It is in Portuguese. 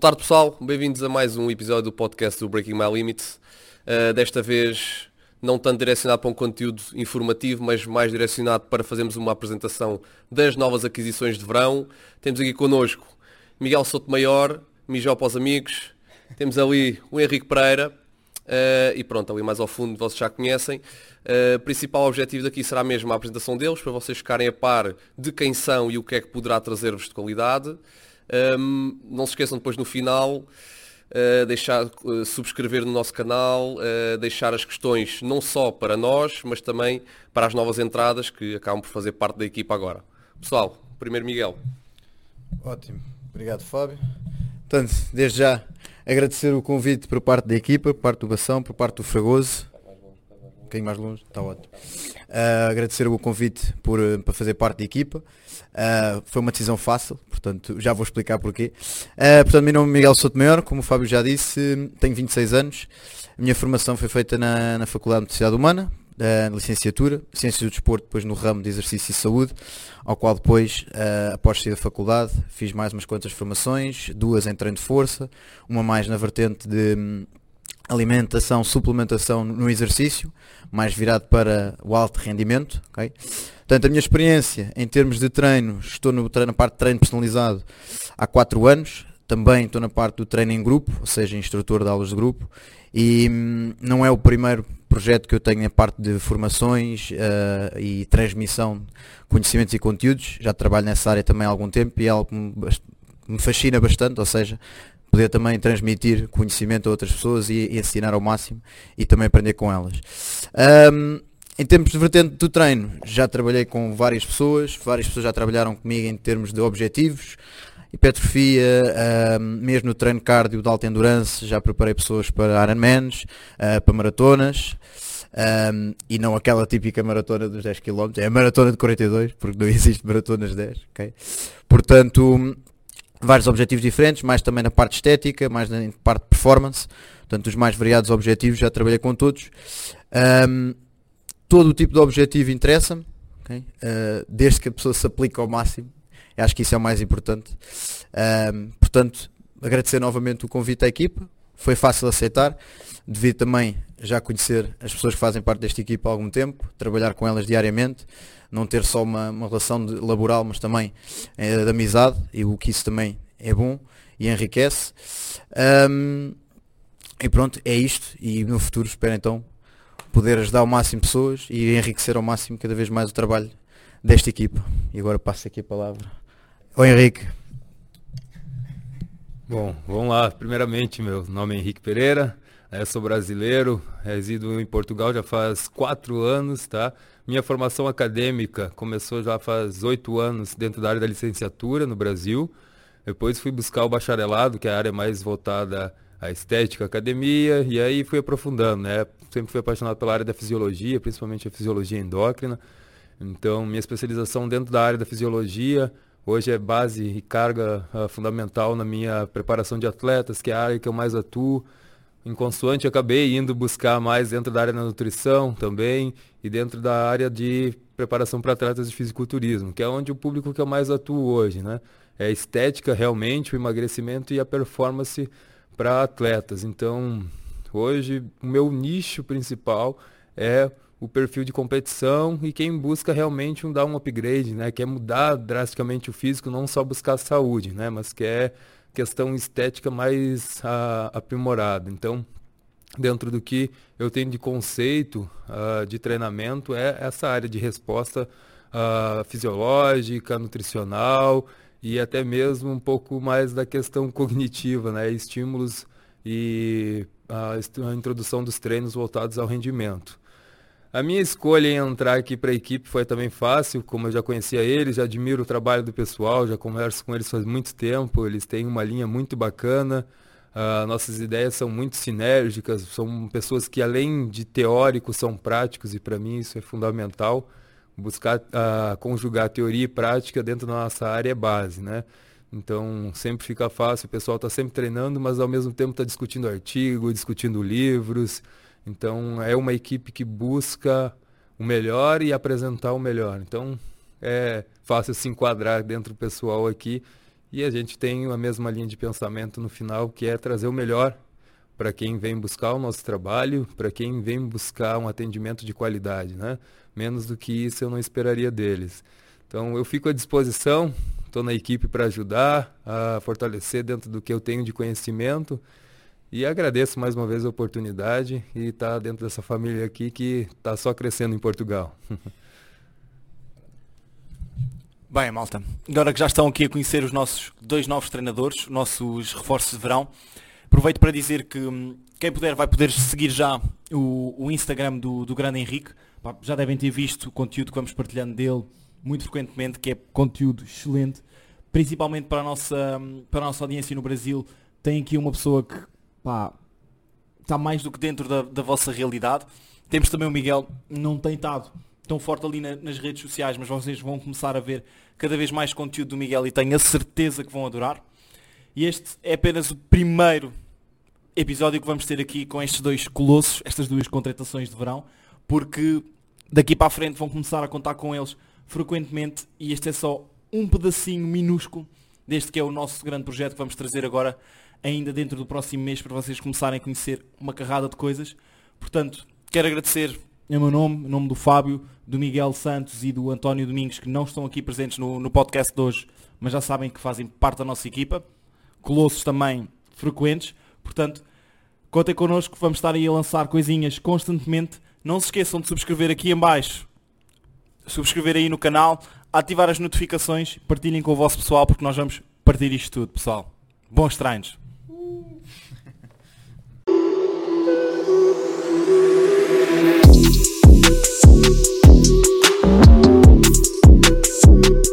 tarde pessoal, bem-vindos a mais um episódio do podcast do Breaking My Limits. Uh, desta vez não tanto direcionado para um conteúdo informativo, mas mais direcionado para fazermos uma apresentação das novas aquisições de verão. Temos aqui connosco Miguel Sotomayor, Mijó para os amigos, temos ali o Henrique Pereira uh, e pronto, ali mais ao fundo vocês já conhecem. Uh, o principal objetivo daqui será mesmo a apresentação deles, para vocês ficarem a par de quem são e o que é que poderá trazer-vos de qualidade. Um, não se esqueçam depois no final uh, deixar uh, subscrever no nosso canal, uh, deixar as questões não só para nós, mas também para as novas entradas que acabam por fazer parte da equipa agora. Pessoal, primeiro Miguel. Ótimo, obrigado Fábio. Portanto, desde já agradecer o convite por parte da equipa, por parte do Bação, por parte do Fragoso. Bocadinho mais longe, está ótimo. agradecer o convite por, para fazer parte da equipa. Uh, foi uma decisão fácil, portanto já vou explicar porquê. Uh, portanto, meu nome é Miguel Souto Maior, como o Fábio já disse, tenho 26 anos. A minha formação foi feita na, na Faculdade de Sociedade Humana, uh, licenciatura, Ciências do Desporto, depois no ramo de Exercício e Saúde, ao qual depois, uh, após sair da faculdade, fiz mais umas quantas formações, duas em treino de força, uma mais na vertente de hum, alimentação, suplementação no exercício, mais virado para o alto rendimento. Okay? Portanto, a minha experiência em termos de treino, estou no, na parte de treino personalizado há 4 anos, também estou na parte do treino em grupo, ou seja, instrutor de aulas de grupo, e hum, não é o primeiro projeto que eu tenho na parte de formações uh, e transmissão de conhecimentos e conteúdos, já trabalho nessa área também há algum tempo e é algo que me, me fascina bastante, ou seja, poder também transmitir conhecimento a outras pessoas e, e ensinar ao máximo e também aprender com elas. Um, em termos de vertente do treino, já trabalhei com várias pessoas, várias pessoas já trabalharam comigo em termos de objetivos, hipertrofia, uh, mesmo no treino cardio de alta endurance, já preparei pessoas para Ironmans, uh, para maratonas, um, e não aquela típica maratona dos 10 km, é a maratona de 42, porque não existe maratonas 10, ok? Portanto, vários objetivos diferentes, mais também na parte estética, mais na parte de performance, portanto os mais variados objetivos, já trabalhei com todos. Um, todo o tipo de objetivo interessa-me, okay? uh, desde que a pessoa se aplique ao máximo. Eu acho que isso é o mais importante. Uh, portanto, agradecer novamente o convite à equipa. Foi fácil aceitar, devido também já conhecer as pessoas que fazem parte desta equipa há algum tempo, trabalhar com elas diariamente, não ter só uma, uma relação de, laboral, mas também é, de amizade, e o que isso também é bom e enriquece. Um, e pronto, é isto. E no futuro espero então poder ajudar ao máximo pessoas e enriquecer ao máximo cada vez mais o trabalho desta equipa. E agora passo aqui a palavra ao Henrique. Bom, vamos lá. Primeiramente, meu nome é Henrique Pereira, eu sou brasileiro, resido em Portugal já faz quatro anos, tá? Minha formação acadêmica começou já faz oito anos dentro da área da licenciatura no Brasil. Depois fui buscar o bacharelado, que é a área mais voltada à estética, academia, e aí fui aprofundando, né? sempre fui apaixonado pela área da fisiologia, principalmente a fisiologia endócrina. Então, minha especialização dentro da área da fisiologia hoje é base e carga uh, fundamental na minha preparação de atletas, que é a área que eu mais atuo. Em consoante, acabei indo buscar mais dentro da área da nutrição também e dentro da área de preparação para atletas de fisiculturismo, que é onde o público que eu mais atuo hoje, né? É a estética realmente, o emagrecimento e a performance para atletas. Então, Hoje, o meu nicho principal é o perfil de competição e quem busca realmente um dar um upgrade, né? Quer mudar drasticamente o físico, não só buscar saúde, né? Mas quer questão estética mais uh, aprimorada. Então, dentro do que eu tenho de conceito uh, de treinamento é essa área de resposta uh, fisiológica, nutricional e até mesmo um pouco mais da questão cognitiva, né? Estímulos e a introdução dos treinos voltados ao rendimento. A minha escolha em entrar aqui para a equipe foi também fácil, como eu já conhecia eles, já admiro o trabalho do pessoal, já converso com eles faz muito tempo, eles têm uma linha muito bacana, uh, nossas ideias são muito sinérgicas, são pessoas que além de teóricos são práticos e para mim isso é fundamental, buscar uh, conjugar teoria e prática dentro da nossa área é base, né? Então sempre fica fácil, o pessoal está sempre treinando, mas ao mesmo tempo está discutindo artigo, discutindo livros. Então é uma equipe que busca o melhor e apresentar o melhor. Então é fácil se enquadrar dentro do pessoal aqui E a gente tem a mesma linha de pensamento no final, que é trazer o melhor para quem vem buscar o nosso trabalho, para quem vem buscar um atendimento de qualidade, né? Menos do que isso eu não esperaria deles. Então eu fico à disposição, estou na equipe para ajudar a fortalecer dentro do que eu tenho de conhecimento e agradeço mais uma vez a oportunidade e estar tá dentro dessa família aqui que está só crescendo em Portugal. Bem, malta, agora que já estão aqui a conhecer os nossos dois novos treinadores, nossos reforços de verão, aproveito para dizer que hum, quem puder vai poder seguir já o, o Instagram do, do grande Henrique. Já devem ter visto o conteúdo que vamos partilhando dele muito frequentemente, que é conteúdo excelente, principalmente para a nossa, hum, para a nossa audiência no Brasil. Tem aqui uma pessoa que pá, está mais do que dentro da, da vossa realidade. Temos também o Miguel, não tem estado tão forte ali na, nas redes sociais, mas vocês vão começar a ver cada vez mais conteúdo do Miguel e tenho a certeza que vão adorar. E este é apenas o primeiro episódio que vamos ter aqui com estes dois colossos, estas duas contratações de verão, porque daqui para a frente vão começar a contar com eles frequentemente e este é só um pedacinho minúsculo deste que é o nosso grande projeto que vamos trazer agora ainda dentro do próximo mês para vocês começarem a conhecer uma carrada de coisas. Portanto, quero agradecer em meu nome, em nome do Fábio, do Miguel Santos e do António Domingos, que não estão aqui presentes no, no podcast de hoje, mas já sabem que fazem parte da nossa equipa. Colossos também frequentes. Portanto, contem connosco, vamos estar aí a lançar coisinhas constantemente. Não se esqueçam de subscrever aqui em baixo, subscrever aí no canal, ativar as notificações, partilhem com o vosso pessoal, porque nós vamos partir isto tudo, pessoal. Bons treinos! Uh.